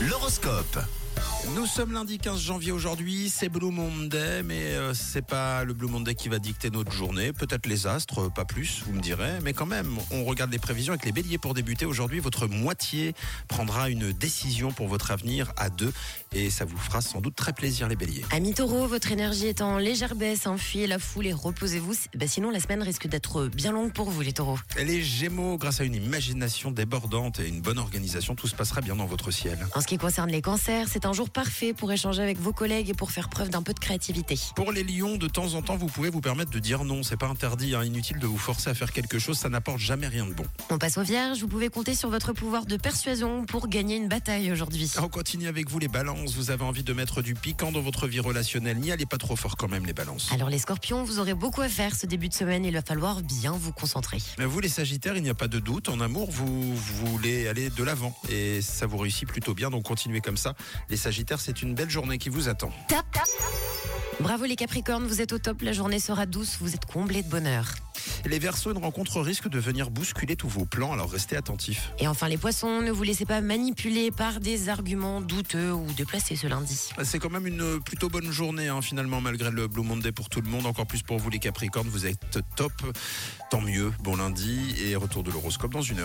L'horoscope. Nous sommes lundi 15 janvier aujourd'hui, c'est Blue Monday, mais euh, c'est pas le Blue Monday qui va dicter notre journée. Peut-être les astres, euh, pas plus, vous me direz, mais quand même, on regarde les prévisions avec les béliers pour débuter. Aujourd'hui, votre moitié prendra une décision pour votre avenir à deux, et ça vous fera sans doute très plaisir les béliers. Amis taureau, votre énergie est en légère baisse, enfuyez la foule et reposez-vous. Bah, sinon, la semaine risque d'être bien longue pour vous, les taureaux. Les gémeaux, grâce à une imagination débordante et une bonne organisation, tout se passera bien dans votre ciel. En ce qui concerne les cancers, c'est un jour parfait pour échanger avec vos collègues et pour faire preuve d'un peu de créativité. Pour les lions, de temps en temps, vous pouvez vous permettre de dire non. C'est pas interdit, hein, inutile de vous forcer à faire quelque chose, ça n'apporte jamais rien de bon. On passe aux vierges, vous pouvez compter sur votre pouvoir de persuasion pour gagner une bataille aujourd'hui. On continue avec vous les balances. Vous avez envie de mettre du piquant dans votre vie relationnelle. N'y allez pas trop fort quand même les balances. Alors les scorpions, vous aurez beaucoup à faire ce début de semaine, il va falloir bien vous concentrer. Mais vous les sagittaires, il n'y a pas de doute. En amour, vous, vous voulez aller de l'avant. Et ça vous réussit plutôt bien, donc continuez comme ça. Les sagittaires, c'est une belle journée qui vous attend. Tap, tap. Bravo les capricornes, vous êtes au top, la journée sera douce, vous êtes comblés de bonheur. Les versos, une rencontre risque de venir bousculer tous vos plans, alors restez attentifs. Et enfin les poissons, ne vous laissez pas manipuler par des arguments douteux ou déplacés ce lundi. C'est quand même une plutôt bonne journée, hein, finalement, malgré le Blue Monday pour tout le monde. Encore plus pour vous les capricornes, vous êtes top. Tant mieux, bon lundi et retour de l'horoscope dans une heure.